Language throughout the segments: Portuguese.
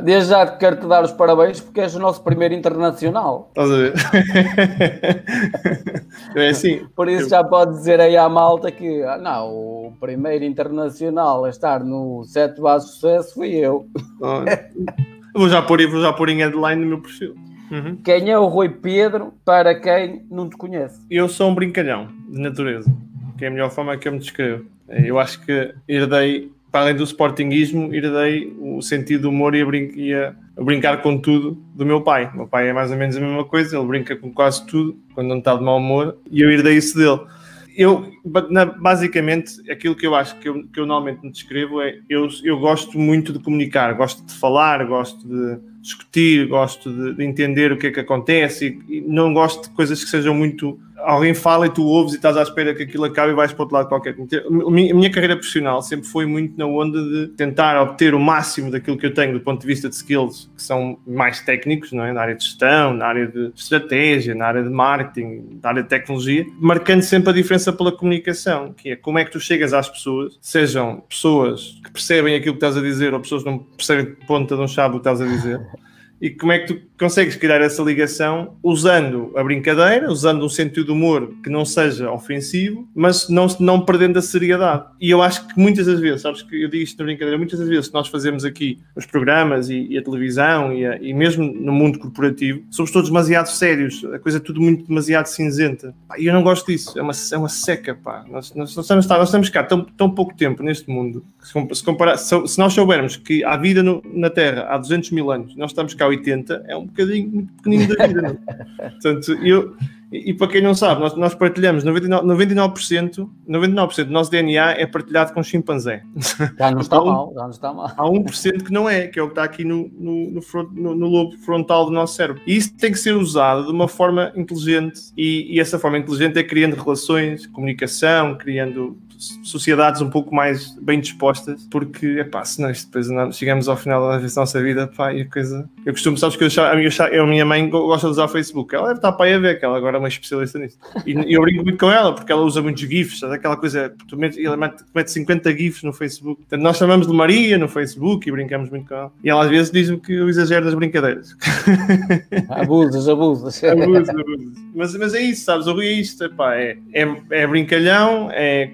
Desde já quero-te dar os parabéns porque és o nosso primeiro internacional. Estás a ver? é assim. Por isso já pode dizer aí à malta que ah, não, o primeiro internacional a estar no Sete Bases Sucesso fui eu. vou, já pôr, vou já pôr em headline no meu perfil. Uhum. Quem é o Rui Pedro para quem não te conhece? Eu sou um brincalhão de natureza, que é a melhor forma que eu me descrevo. Eu acho que herdei, para além do sportinguismo, herdei o sentido do humor e a, brin e a, a brincar com tudo do meu pai. O meu pai é mais ou menos a mesma coisa, ele brinca com quase tudo quando não está de mau humor e eu herdei isso dele eu basicamente aquilo que eu acho que eu, que eu normalmente me descrevo é eu, eu gosto muito de comunicar, gosto de falar, gosto de discutir, gosto de, de entender o que é que acontece e, e, não gosto de coisas que sejam muito. Alguém fala e tu ouves e estás à espera que aquilo acabe e vais para outro lado qualquer. A minha carreira profissional sempre foi muito na onda de tentar obter o máximo daquilo que eu tenho do ponto de vista de skills que são mais técnicos, não é? na área de gestão, na área de estratégia, na área de marketing, na área de tecnologia, marcando sempre a diferença pela comunicação, que é como é que tu chegas às pessoas, sejam pessoas que percebem aquilo que estás a dizer ou pessoas que não percebem ponta de um chave o que estás a dizer e como é que tu consegues criar essa ligação usando a brincadeira, usando um sentido de humor que não seja ofensivo, mas não, não perdendo a seriedade. E eu acho que muitas das vezes, sabes que eu digo isto na brincadeira, muitas das vezes nós fazemos aqui os programas e, e a televisão e, a, e, mesmo no mundo corporativo, somos todos demasiado sérios, a coisa é tudo muito demasiado cinzenta. E eu não gosto disso, é uma, é uma seca, pá. Nós, nós, nós, estamos, nós estamos cá tão, tão pouco tempo neste mundo, se, comparar, se, se nós soubermos que há vida no, na Terra há 200 mil anos, nós estamos cá 80 é um bocadinho muito pequenino da vida. É? Portanto, eu, e, e, para quem não sabe, nós, nós partilhamos 99%, 99%, 99% do nosso DNA é partilhado com chimpanzé. Já não está mal, já não está mal. Há 1% que não é, que é o que está aqui no, no, no, front, no, no lobo frontal do nosso cérebro. E isso tem que ser usado de uma forma inteligente e, e essa forma inteligente é criando relações, comunicação, criando sociedades um pouco mais bem dispostas, porque, epá, senão isto depois não, chegamos ao final da nossa vida, pá, e a coisa... Eu costumo, sabes que eu, a, minha, a minha mãe gosta de usar o Facebook, ela deve estar para aí a ver, que ela agora é uma especialista nisso. E, eu brinco muito com ela, porque ela usa muitos GIFs, sabe? aquela coisa, tu metes, ela mete, mete 50 GIFs no Facebook. Portanto, nós chamamos de Maria no Facebook e brincamos muito com ela. E ela às vezes diz-me que eu exagero das brincadeiras. Abusas, abusas. abusas, abusas. Mas, mas é isso, sabes? O Rui é isto, epá, é, é, é brincalhão, é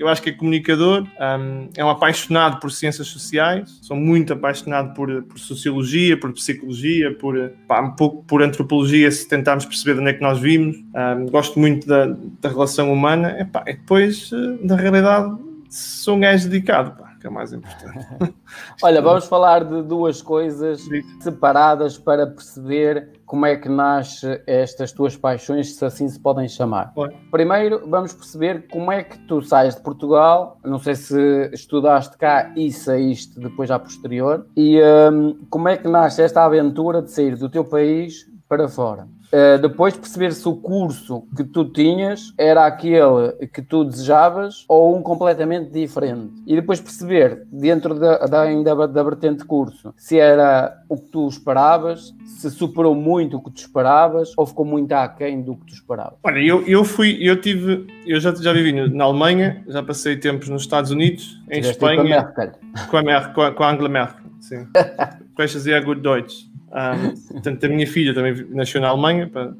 eu acho que é comunicador, um, é um apaixonado por ciências sociais, sou muito apaixonado por, por sociologia, por psicologia, por, pá, um pouco por antropologia, se tentarmos perceber de onde é que nós vimos. Um, gosto muito da, da relação humana, epá, e depois, eh, na realidade, sou um gajo dedicado. Que é mais importante. Olha, vamos falar de duas coisas separadas para perceber como é que nasce estas tuas paixões, se assim se podem chamar. Primeiro, vamos perceber como é que tu sais de Portugal, não sei se estudaste cá e saíste depois à posterior, e um, como é que nasce esta aventura de sair do teu país para fora. Uh, depois perceber se o curso que tu tinhas era aquele que tu desejavas ou um completamente diferente. E depois perceber, dentro da, da, ainda da vertente curso, se era o que tu esperavas, se superou muito o que tu esperavas ou ficou muito aquém do que tu esperavas. Olha, eu, eu fui, eu tive, eu já, já vivi na Alemanha, já passei tempos nos Estados Unidos, em Espanha. Com a Merkel. Com a, Merkel, com a, com a Angela Merkel, sim. Questions sehr gut Deutsch. Um, portanto, a minha filha também nasceu na Alemanha, para,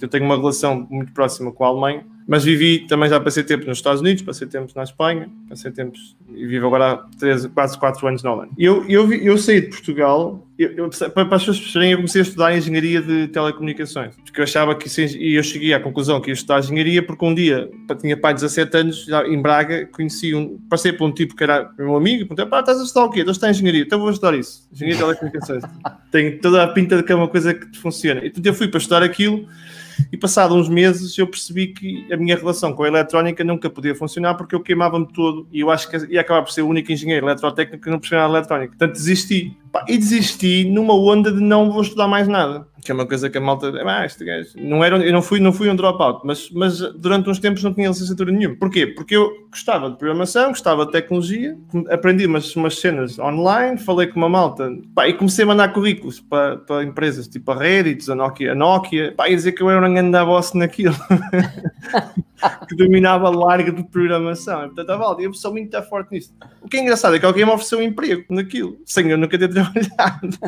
eu tenho uma relação muito próxima com a Alemanha, mas vivi, também já passei tempo nos Estados Unidos, passei tempos na Espanha, passei tempos e vivo agora há três, quase 4 anos na Holanda. Eu, eu, eu saí de Portugal, eu, eu, para, as pessoas perceberem, eu comecei a estudar Engenharia de Telecomunicações, porque eu achava que, e eu cheguei à conclusão que ia estudar Engenharia, porque um dia, tinha pai de 17 anos, já em Braga, conheci um, passei por um tipo que era meu amigo, e perguntei, pá, estás a estudar o quê? Estou a estudar Engenharia, então vou estudar isso, Engenharia de Telecomunicações. Tem toda a pinta de que é uma coisa que funciona. Então eu fui para estudar aquilo, e passado uns meses eu percebi que a minha relação com a eletrónica nunca podia funcionar porque eu queimava-me todo e eu acho que ia acabar por ser o único engenheiro eletrotécnico que não percebia nada eletrónica. Portanto, desisti. E desisti numa onda de não vou estudar mais nada. Que é uma coisa que a malta. Ah, este gajo. Não era, eu não fui, não fui um dropout, mas, mas durante uns tempos não tinha licenciatura nenhuma. Porquê? Porque eu gostava de programação, gostava de tecnologia, aprendi umas, umas cenas online, falei com uma malta pá, e comecei a mandar currículos para, para empresas tipo a Reddit, a Nokia, a Nokia pá, e dizer que eu era um grande boss naquilo. que dominava larga de programação. E, portanto, a Valde, eu sou muito forte nisso. O que é engraçado é que alguém me ofereceu um emprego naquilo, sem eu nunca ter trabalhado.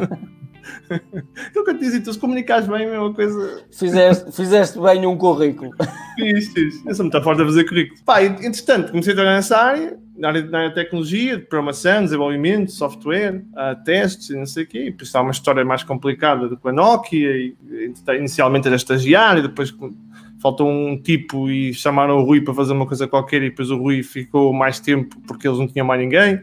Que eu te disse, tu se comunicares bem, é uma coisa. Fizeste, fizeste bem um currículo. Fiz, fiz. Eu sou muito forte a fazer currículo. Pá, entretanto, comecei a trabalhar nessa área, na área, na área de tecnologia, de programação, desenvolvimento, software, uh, testes e não sei o quê. E depois está uma história mais complicada do que a Nokia. E, inicialmente era estagiário, depois faltou um tipo e chamaram o Rui para fazer uma coisa qualquer e depois o Rui ficou mais tempo porque eles não tinham mais ninguém.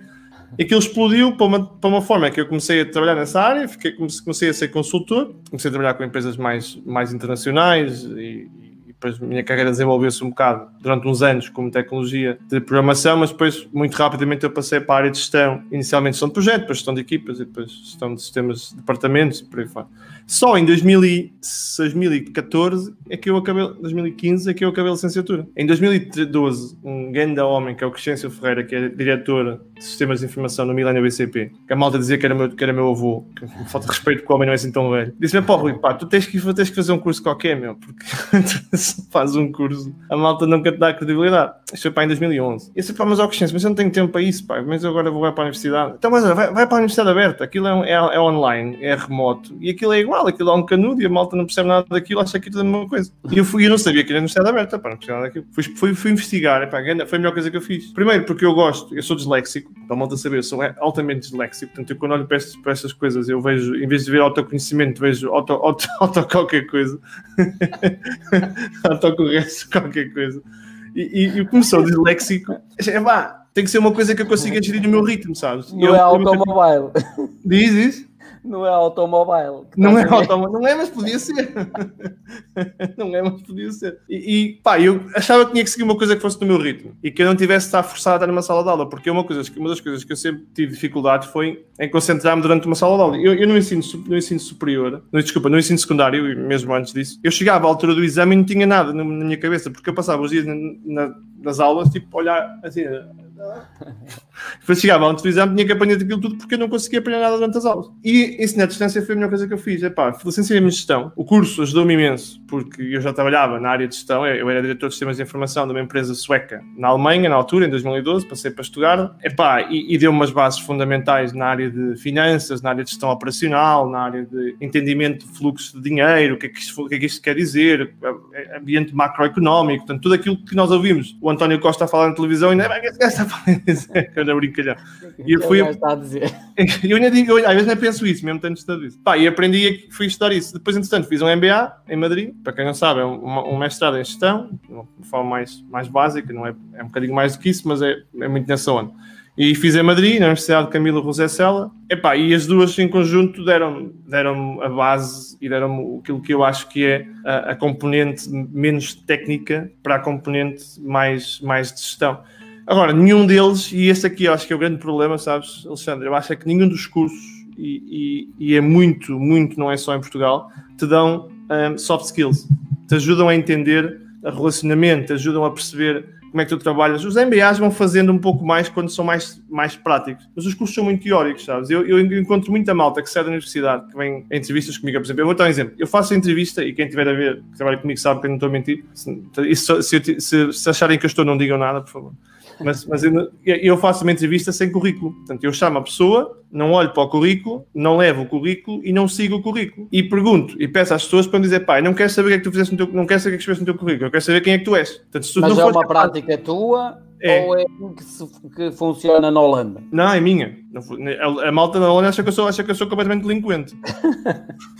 E aquilo explodiu para uma, para uma forma que eu comecei a trabalhar nessa área, fiquei, comecei a ser consultor, comecei a trabalhar com empresas mais, mais internacionais e, depois a minha carreira desenvolveu-se um bocado durante uns anos como tecnologia de programação, mas depois muito rapidamente eu passei para a área de gestão, inicialmente gestão de projeto, depois gestão de equipas e depois gestão de sistemas, de departamentos e por aí fora. Só em 2014 é que eu acabei, 2015 é que eu acabei a licenciatura. Em 2012, um grande homem, que é o Crescêncio Ferreira, que é diretor de sistemas de informação no Milênio BCP, que a malta dizia que era meu, que era meu avô, que falta respeito porque o homem não é assim tão velho. Disse-me, pá, Rui, pá, tu tens que, tens que fazer um curso qualquer, meu, porque faz um curso, a malta nunca te dá credibilidade. Isto foi para em 2011. E disse, pá, mas ó Crescêncio, mas eu não tenho tempo para isso, pá, mas eu agora vou para a universidade. Então, mas vai, vai para a universidade aberta, aquilo é, é, é online, é remoto, e aquilo é igual igual, aquilo é um canudo e a malta não percebe nada daquilo, acha que aquilo é a mesma coisa. E eu, fui, eu não sabia que era universidade aberta, pá, não percebia nada daquilo. Fui, fui, fui investigar, pá, foi a melhor coisa que eu fiz. Primeiro, porque eu gosto, eu sou disléxico, para a malta saber, eu sou altamente disléxico, portanto, eu quando olho para, estas, para essas coisas, eu vejo, em vez de ver autoconhecimento, vejo auto, auto, auto qualquer coisa, autocorreço qualquer coisa. E, e, e como sou disléxico, é pá, tem que ser uma coisa que eu consiga gerir no meu ritmo, sabes? Não eu, é automobile. Diz isso? Não é automóvel. Não é automóvel, não é, mas podia ser. não é, mas podia ser. E, e, pá, eu achava que tinha que seguir uma coisa que fosse do meu ritmo e que eu não tivesse de estar forçado a estar numa sala de aula, porque uma, coisa, uma das coisas que eu sempre tive dificuldade foi em concentrar-me durante uma sala de aula. Eu, eu no, ensino, no ensino superior, no, desculpa, no ensino secundário, mesmo antes disso, eu chegava à altura do exame e não tinha nada na, na minha cabeça, porque eu passava os dias na, na, nas aulas, tipo, olhar assim depois chegava antes do exame, tinha que apanhar aquilo tudo porque eu não conseguia apanhar nada durante as aulas. E ensinar à distância foi a melhor coisa que eu fiz. Epá, licenciei-me em gestão. O curso ajudou-me imenso porque eu já trabalhava na área de gestão. Eu era diretor de sistemas de informação de uma empresa sueca na Alemanha, na altura, em 2012. Passei para estudar. Epá, e, e deu-me umas bases fundamentais na área de finanças, na área de gestão operacional, na área de entendimento de fluxo de dinheiro, o que é que isto, o que é que isto quer dizer, ambiente macroeconómico, portanto, tudo aquilo que nós ouvimos. O António Costa a falar na televisão e não é que está a brincalhão. E eu fui. Eu ainda digo, eu, às vezes nem penso isso, mesmo tendo estudado isso. Pá, e aprendi, fui estudar isso. Depois, entretanto, fiz um MBA em Madrid. Para quem não sabe, é um, um mestrado em gestão, de uma forma mais, mais básica, não é, é um bocadinho mais do que isso, mas é, é muito nessa onda. E fiz em Madrid, na Universidade de Camilo José Sela. Epá, e as duas em conjunto deram, deram a base e deram aquilo que eu acho que é a, a componente menos técnica para a componente mais, mais de gestão. Agora, nenhum deles, e esse aqui eu acho que é o grande problema, sabes, Alexandre? Eu acho é que nenhum dos cursos, e, e, e é muito, muito, não é só em Portugal, te dão um, soft skills, te ajudam a entender a relacionamento, te ajudam a perceber como é que tu trabalhas. Os MBAs vão fazendo um pouco mais quando são mais, mais práticos, mas os cursos são muito teóricos, sabes? Eu, eu encontro muita malta que sai da universidade, que vem em entrevistas comigo, por exemplo. Eu vou dar um exemplo. Eu faço entrevista e quem tiver a ver, que trabalha comigo, sabe que eu não estou a mentir. Se, se, se, se acharem que eu estou, não digam nada, por favor mas, mas eu, eu, faço uma entrevista sem currículo. Portanto, eu chamo a pessoa, não olho para o currículo, não levo o currículo e não sigo o currículo. E pergunto e peço às pessoas para me dizer, pai, não quero saber o que é que tu fizeste no teu, não quero saber o que é que escreveste no teu currículo, eu quero saber quem é que tu és. Portanto, se mas é uma capaz... prática tua é. ou é que, se, que funciona na Holanda? Não, é minha. A, a malta na Holanda acha que eu sou, acha que eu sou completamente delinquente.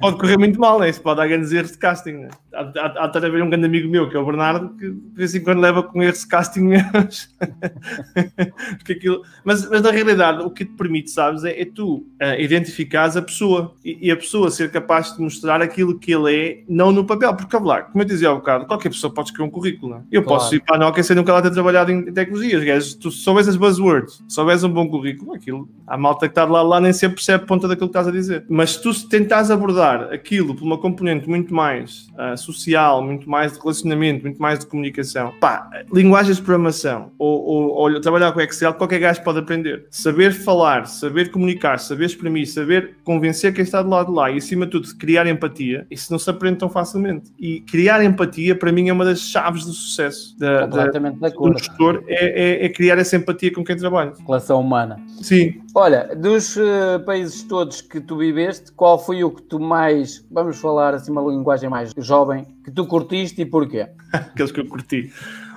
pode correr muito mal, né? Isso pode dar grandes erros de casting. Né? Há, há, há até haver um grande amigo meu, que é o Bernardo, que de vez em quando leva com erros de casting mesmo. Porque aquilo... mas, mas na realidade, o que te permite, sabes, é, é tu uh, identificares a pessoa e, e, a pessoa ser capaz de mostrar aquilo que ele é, não no papel. Porque, lá, como eu dizia há um bocado, qualquer pessoa pode escrever um currículo. Né? Eu claro. posso ir para a Nokia sem nunca lá ter trabalhado em, em tecnologias. Guys, tu soubes as buzzwords, soubes um bom currículo, aquilo, a malta que está lá, lá nem sempre percebe a ponta daquilo que estás a dizer. Mas tu tentares vais abordar aquilo por uma componente muito mais uh, social, muito mais de relacionamento, muito mais de comunicação, pá, linguagens de programação ou, ou, ou trabalhar com Excel, qualquer gajo pode aprender. Saber falar, saber comunicar, saber exprimir, saber convencer quem está do lado de lá e, acima de tudo, criar empatia, isso não se aprende tão facilmente. E criar empatia, para mim, é uma das chaves do sucesso da, da, do gestor, é, é, é, criar essa empatia com quem trabalha. Relação humana. Sim. Olha, dos uh, países todos que tu viveste, qual foi o que tu mais, vamos falar assim uma linguagem mais jovem, que tu curtiste e porquê? Aqueles que eu curti.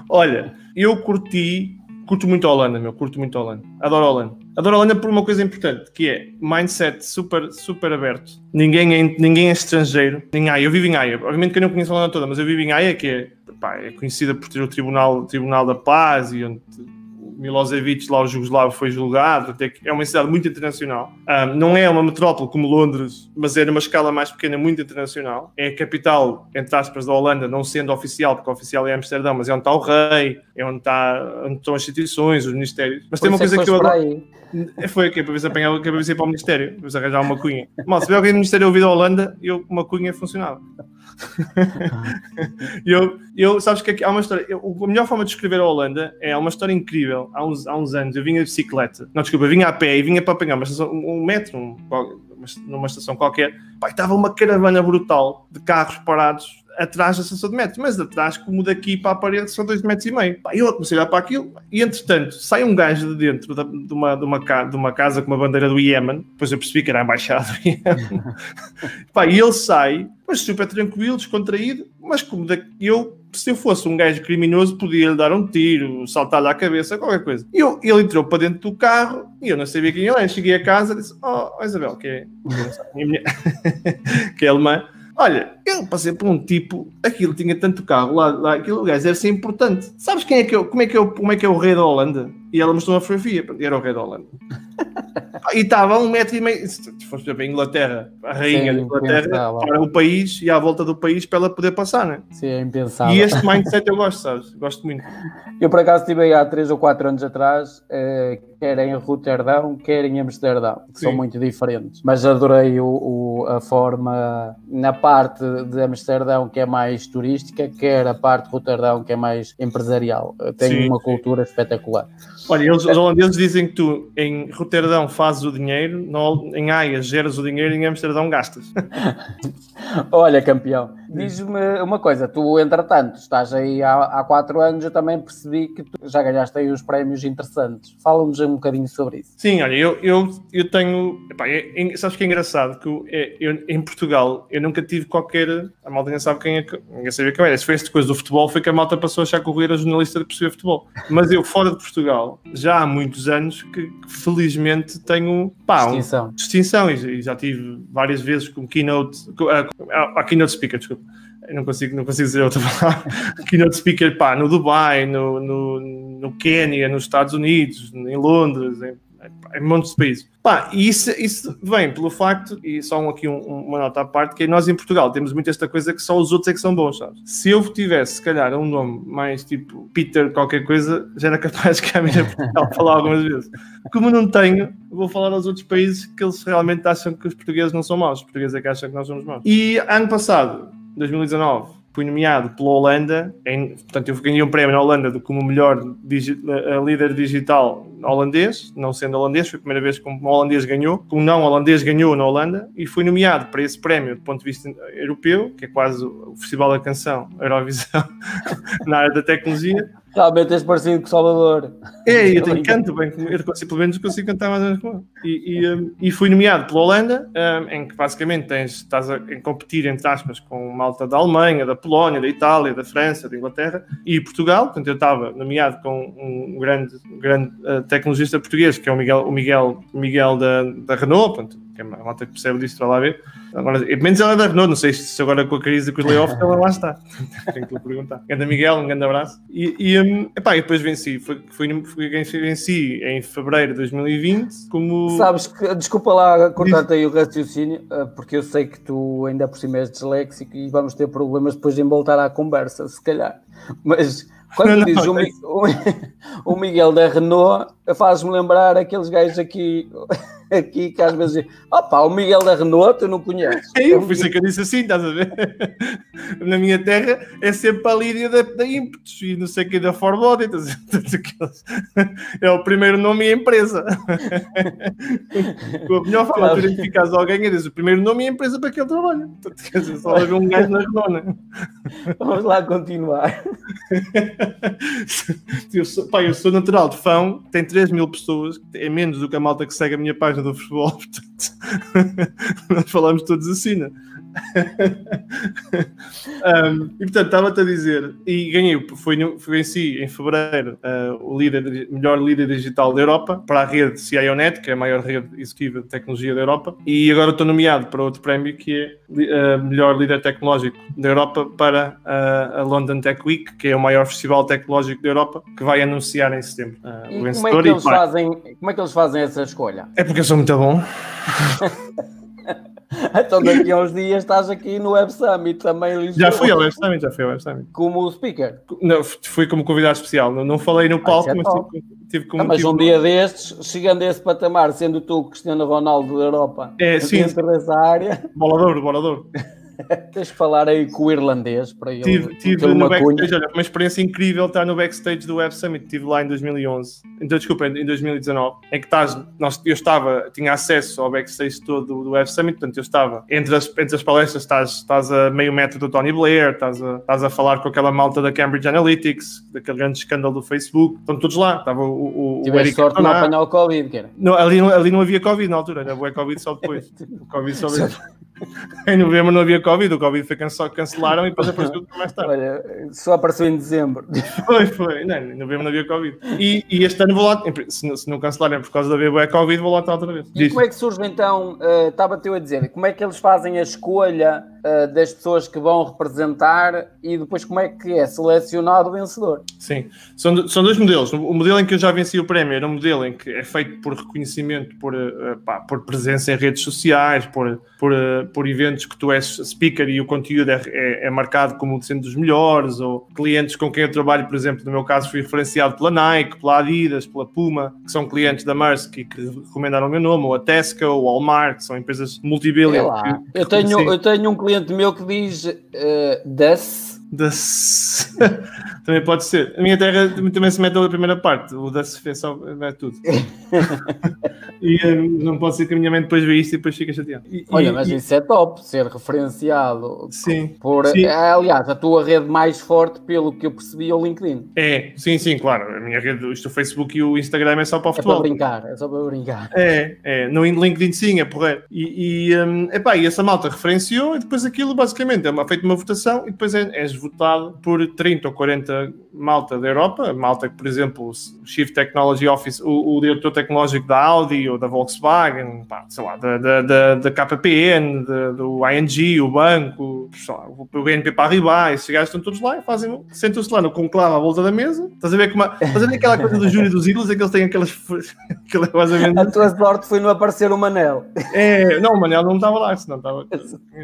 Olha, eu curti, curto muito a Holanda, meu, curto muito a Holanda. Adoro a Holanda. Adoro a Holanda por uma coisa importante, que é mindset super, super aberto. Ninguém é, ninguém é estrangeiro. Nem Haia. Eu vivo em Haia. Obviamente que eu não conheço a Holanda toda, mas eu vivo em Haia, que é, pá, é conhecida por ter o Tribunal, Tribunal da Paz e onde Milosevic, lá o Jugoslavo, foi julgado. Até que é uma cidade muito internacional. Um, não é uma metrópole como Londres, mas é numa escala mais pequena, muito internacional. É a capital, entre aspas, da Holanda, não sendo oficial, porque oficial é Amsterdão, mas é onde está o rei, é onde, está, onde estão as instituições, os ministérios. Mas tem uma é coisa que, eu adoro. Foi aqui, para ver se apanhava, para ver se ir para o Ministério, para arranjar uma cunha. Mal, se vier alguém no Ministério ouvido a Holanda, eu, uma cunha funcionava. eu, eu, sabes que aqui há uma história. Eu, a melhor forma de descrever a Holanda é uma história incrível. Há uns, há uns anos eu vinha de bicicleta, não, desculpa, vinha a pé e vinha para apanhar uma estação, um metro, um, numa estação qualquer. Pai, estava uma caravana brutal de carros parados atrás da estação de metro, mas atrás, como daqui para a parede, são dois metros e meio. Pá, eu comecei a olhar para aquilo e, entretanto, sai um gajo de dentro da, de, uma, de, uma, de uma casa com uma bandeira do Iémen, depois eu percebi que era a embaixada do Iémen. Pá, e ele sai, mas super tranquilo, descontraído, mas como eu se eu fosse um gajo criminoso, podia-lhe dar um tiro, saltar-lhe à cabeça, qualquer coisa. E eu, ele entrou para dentro do carro e eu não sabia quem ele era. Cheguei a casa e disse: Oh, Isabel, que é, que é alemã. Olha, eu passei por um tipo, aquilo tinha tanto carro lá, lá aquilo gajo deve ser importante. Sabes quem é que eu, como é que eu, como é que é o rei da Holanda? E ela mostrou uma fotografia, era o rei da Holanda. e estava a um metro e meio. Se fosse para a Inglaterra, a rainha da Inglaterra, para o país e à volta do país para ela poder passar, né? Sim, é impensável. E este mindset eu gosto, sabes? Gosto muito. Eu por acaso estive aí há 3 ou 4 anos atrás, eh, quer em Roterdão, quer em Amsterdão, que Sim. são muito diferentes. Mas adorei o, o, a forma na parte de Amsterdão que é mais turística, quer a parte de Roterdão que é mais empresarial. Tem Sim. uma cultura espetacular. Olha, eles, os holandeses dizem que tu em Roterdão fazes o dinheiro, no, em Haia geras o dinheiro e em Amsterdão gastas. Olha, campeão, diz-me uma coisa, tu entretanto estás aí há, há quatro anos, eu também percebi que tu já ganhaste aí uns prémios interessantes. Fala-nos um bocadinho sobre isso. Sim, olha, eu, eu, eu tenho. Epá, é, é, sabes que é engraçado? Que eu, é, eu, em Portugal eu nunca tive qualquer. A malta nem sabe quem é. Ninguém sabia quem era. Se foi esta coisa do futebol, foi que a malta passou a achar que o Rui era jornalista de perceber futebol. Mas eu, fora de Portugal, já há muitos anos que, que felizmente tenho. Pá, distinção. Um, distinção e, e, já tive várias vezes com keynote. a, a keynote speaker, desculpa não consigo, não consigo dizer outra palavra, keynote speaker pá, no Dubai, no, no, no Quênia, nos Estados Unidos, em Londres, em, em montes de países. Pá, e isso, isso vem pelo facto, e só aqui um, uma nota à parte, que nós em Portugal temos muito esta coisa que só os outros é que são bons, sabes? Se eu tivesse, se calhar, um nome mais tipo Peter qualquer coisa, já era capaz de cá a Portugal falar algumas vezes. Como não tenho, vou falar aos outros países que eles realmente acham que os portugueses não são maus, os portugueses é que acham que nós somos maus. E ano passado, 2019 fui nomeado pela Holanda, em, portanto eu ganhei um prémio na Holanda como melhor digi líder digital holandês, não sendo holandês, foi a primeira vez que um holandês ganhou, como não holandês ganhou na Holanda, e fui nomeado para esse prémio do ponto de vista europeu, que é quase o Festival da Canção, Eurovisão, na área da tecnologia, Realmente és parecido com Salvador. É, eu tenho canto bem, eu pelo menos consigo cantar mais ou menos com ele. E, fui nomeado pela Holanda, um, em que basicamente tens, estás a, a competir, entre aspas, com malta da Alemanha, da Polónia, da Itália, da França, da Inglaterra e Portugal. Portanto, eu estava nomeado com um grande, grande uh, tecnologista português, que é o Miguel, o Miguel, Miguel da, da Renault, portanto, que é uma malta que percebe disso para lá ver. Agora, menos ela é da Renault, não sei se agora com a crise com os layoffs ela lá está. Tenho que lhe perguntar. Grande Miguel, um grande abraço. E, e, um, epá, e depois venci, foi, foi, foi, venci em fevereiro de 2020. Como... Sabes que, desculpa lá cortar-te aí o raciocínio, eh, porque eu sei que tu ainda por cima és disléxico e vamos ter problemas depois em voltar à conversa, se calhar. Mas Quando não, dizes não, o, o, o, Miguel da Renault, faz-me lembrar aqueles gajos aqui, aqui que às vezes opa, o Miguel da Renault tu não conheces. É, eu, é que eu disse assim, estás a ver? Na minha terra é sempre a Lídia da, da Impetus e não sei o que da Forbody, é o primeiro nome e empresa. a melhor forma claro. de identificar alguém é dizer o primeiro nome e a empresa para que ele trabalha. Quer dizer, só haver um gajo na Renault, né? Vamos lá continuar. eu, sou, pá, eu sou natural de fã, tem 3 mil pessoas, é menos do que a malta que segue a minha página do futebol, portanto, nós falamos todos assim, né? Um, e portanto, estava-te a dizer, e ganhei, foi, foi em si, em fevereiro, uh, o líder, melhor líder digital da Europa para a rede CIONet, que é a maior rede executiva de tecnologia da Europa, e agora estou nomeado para outro prémio que é uh, melhor líder tecnológico da Europa para uh, a London Tech Week, que é o maior festival tecnológico da Europa, que vai anunciar em setembro. Uh, e como é, que eles fazem, como é que eles fazem essa escolha? É porque eu sou muito bom. então daqui a uns dias estás aqui no Web Summit também. Já fui ao Web Summit, já fui ao Web Summit. Como speaker? Não, fui como convidado especial. Não, não falei no palco, ah, é mas tive, tive como. Ah, mas um dia destes, chegando a esse patamar, sendo tu o Cristiano Ronaldo da Europa, é, sim. dentro dessa área. Bolador, bolador. Tens que falar aí com o irlandês para ele. Tive, tive no backstage, olha, uma experiência incrível estar no backstage do Web Summit. Estive lá em 2011, então desculpa, em 2019, em que estás, nós, eu estava, tinha acesso ao backstage todo do Web Summit, portanto eu estava entre as, entre as palestras, estás, estás a meio metro do Tony Blair, estás a, estás a falar com aquela malta da Cambridge Analytics, daquele grande escândalo do Facebook, estão todos lá. Estava o, o, o Eric sorte de não apanhar o Covid, que era. Não, ali, ali não havia Covid na altura, era o Covid só depois. o Covid só veio. em novembro não havia Covid, o Covid foi só cancelaram e depois apareceu tudo mais tarde. Olha, só apareceu em dezembro. Foi, foi. Não, em novembro não havia Covid. E, e este ano vou lá, se não, se não cancelarem por causa da haver Covid, vou lá estar outra vez. E Diz. como é que surge então, uh, estava-te a dizer, como é que eles fazem a escolha uh, das pessoas que vão representar e depois como é que é selecionado o vencedor? Sim, são, são dois modelos. O modelo em que eu já venci o prémio era um modelo em que é feito por reconhecimento, por, uh, pá, por presença em redes sociais, por, por, por eventos que tu és speaker e o conteúdo é, é, é, marcado como sendo dos melhores, ou clientes com quem eu trabalho, por exemplo, no meu caso fui referenciado pela Nike, pela Adidas, pela Puma, que são clientes da Maersk e que recomendaram o meu nome, ou a Tesco, ou o Walmart, que são empresas multibillion. Eu, tenho, eu tenho um cliente meu que diz uh, das das... também pode ser. A minha terra também se mete a primeira parte, o da se só é tudo. e um, não pode ser que a minha mãe depois vê isto e depois fica chateado. E, Olha, e, mas e... isso é top, ser referenciado sim, por. Sim. É, aliás, a tua rede mais forte, pelo que eu percebi, é o LinkedIn. É, sim, sim, claro. A minha rede, isto o Facebook e o Instagram é só para o futebol. É para brincar, é só para brincar. É, é. No LinkedIn sim, é porreiro. E, e, um, epá, e essa malta referenciou e depois aquilo basicamente é uma, feito uma votação e depois é, és votado por 30 ou 40 malta da Europa, malta que, por exemplo, o Chief Technology Office, o, o diretor tecnológico da Audi ou da Volkswagen, pá, sei lá, da, da, da, da KPN, da, do ING, o banco, lá, o BNP Paribas, esses gajos estão todos lá e fazem, sentam-se lá no conclave à volta da mesa, estás a ver como, estás a ver aquela coisa do júri dos ídolos, é que eles têm aquelas, aquela menos... A tua sorte foi não aparecer o Manel. É, não, o Manel não estava lá, senão estava,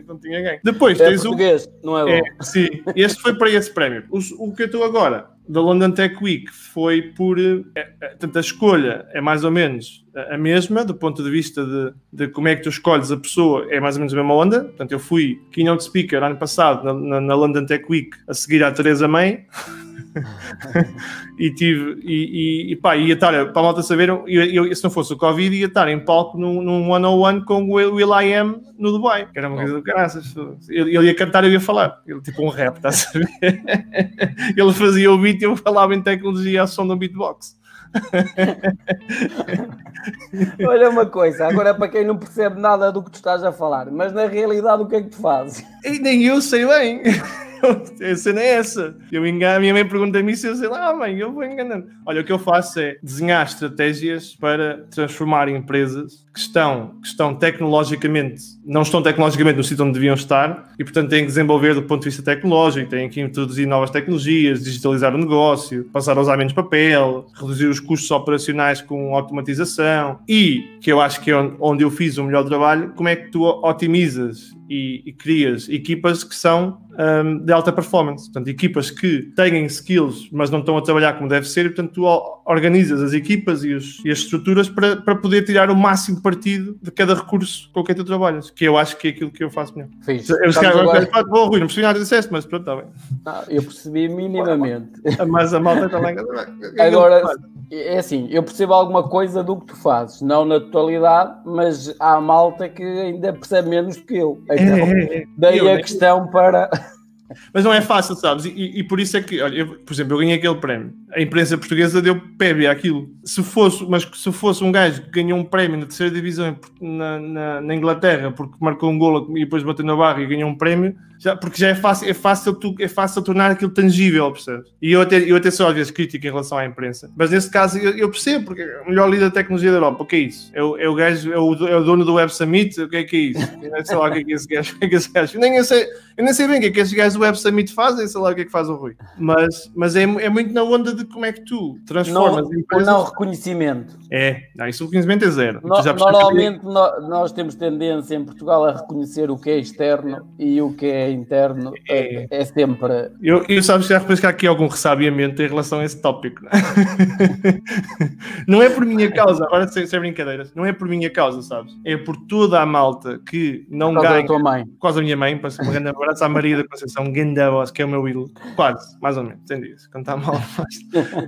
não tinha ninguém. Depois é tens português, o... não é bom. É, sim, este foi para esse prémio. O, o que eu estou agora, da London Tech Week, foi por. É, é, portanto, a escolha é mais ou menos a mesma, do ponto de vista de, de, como é que tu escolhes a pessoa, é mais ou menos a mesma onda. Portanto, eu fui keynote speaker ano passado na, na London Tech Week a seguir à Teresa May. e tive, e, e, pá, ia estar, para a malta saber, eu, eu, se não fosse o Covid, ia estar em palco num, num one-on-one com o Will I Am no Dubai, que era uma coisa do caraças. Ele, ele ia cantar e eu ia falar, ele, tipo um rap, está a saber? ele fazia o beat e eu falava em tecnologia ao som do beatbox. Olha uma coisa, agora para quem não percebe nada do que tu estás a falar, mas na realidade o que é que tu fazes? E nem eu sei bem. a cena é essa. Eu engano, a minha mãe pergunta-me isso e eu sei lá, ah, mãe, eu vou enganando. Olha, o que eu faço é desenhar estratégias para transformar empresas que estão, que estão tecnologicamente, não estão tecnologicamente no sítio onde deviam estar e, portanto, têm que desenvolver do ponto de vista tecnológico, têm que introduzir novas tecnologias, digitalizar o negócio, passar a usar menos papel, reduzir os custos operacionais com automatização e, que eu acho que é onde eu fiz o melhor trabalho, como é que tu otimizas e, e crias equipas que são um, de alta performance. Portanto, equipas que têm skills, mas não estão a trabalhar como deve ser, e portanto, tu organizas as equipas e, os, e as estruturas para, para poder tirar o máximo partido de cada recurso com quem tu trabalhas, que eu acho que é aquilo que eu faço melhor. Fiz. Eu, se calhar, agora... Bom, Rui, não percebi nada disseste, mas pronto, está bem. Não, eu percebi minimamente. Mas a malta também. agora, é assim, eu percebo alguma coisa do que tu fazes, não na totalidade, mas há malta que ainda percebe menos do que eu. Então, é, é, é. daí eu, a questão para. Mas não é fácil, sabes? E, e, por isso é que, olha, eu, por exemplo, eu ganhei aquele prémio. A imprensa portuguesa deu PEB àquilo. Se fosse, mas se fosse um gajo que ganhou um prémio na terceira divisão na, na, na Inglaterra porque marcou um golo e depois bateu na barra e ganhou um prémio, já, porque já é fácil, é fácil, tu, é fácil tornar aquilo tangível, percebes? E eu até, eu até sou às vezes crítico em relação à imprensa, mas nesse caso eu, eu percebo, porque é o melhor líder da tecnologia da Europa, o que é isso? É o, é o gajo, é o, é o dono do Web Summit, o que é que é isso? Eu sei lá o que é que esse gajo, o que é que esse gajo, nem eu sei, eu nem sei bem o que é que esses gajos do Web Summit fazem, sei lá o que é que faz o Rui, mas, mas é, é muito na onda de como é que tu transformas não, empresas... Não reconhecimento. É, não, isso o reconhecimento é zero. No, normalmente que... nós temos tendência em Portugal a reconhecer o que é externo e o que é interno é, é sempre. Eu, eu sabes que já reparei que há aqui algum ressabiamento em relação a esse tópico. Não é, não é por minha causa, agora sem, sem brincadeiras, não é por minha causa, sabes? É por toda a malta que não por ganha. Da tua mãe. Por causa da minha mãe, para ser um grande abraço à Maria da Conceição, um grande voz, que é o meu ídolo. Quase, mais ou menos, entendi isso, quando está mal.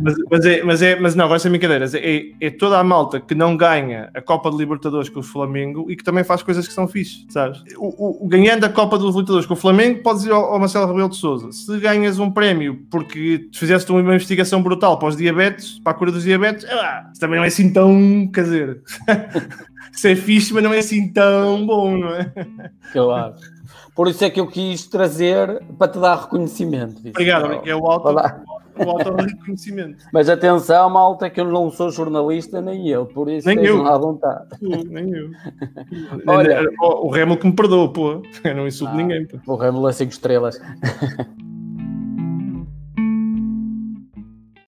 Mas, mas, é, mas, é, mas não, agora sem brincadeiras, é, é toda a malta que não ganha a Copa de Libertadores com o Flamengo e que também faz coisas que são fixes, sabes? O, o, ganhando a Copa de Libertadores com o Flamengo, podes ir ao, ao Marcelo Rebelo de Souza. Se ganhas um prémio porque fizeste uma investigação brutal para os diabetes, para a cura dos diabetes, ah, também não é assim tão, quer dizer, isso é fixe, mas não é assim tão bom, não é? Claro. Por isso é que eu quis trazer para te dar reconhecimento. Obrigado, é o alto, o. Mas atenção, malta, que eu não sou jornalista, nem eu, por isso nem eu. à vontade. nem eu. Olha, o Remo que me perdoa, pô. Eu não insulto ah, ninguém. Pô. O Remo é 5 estrelas.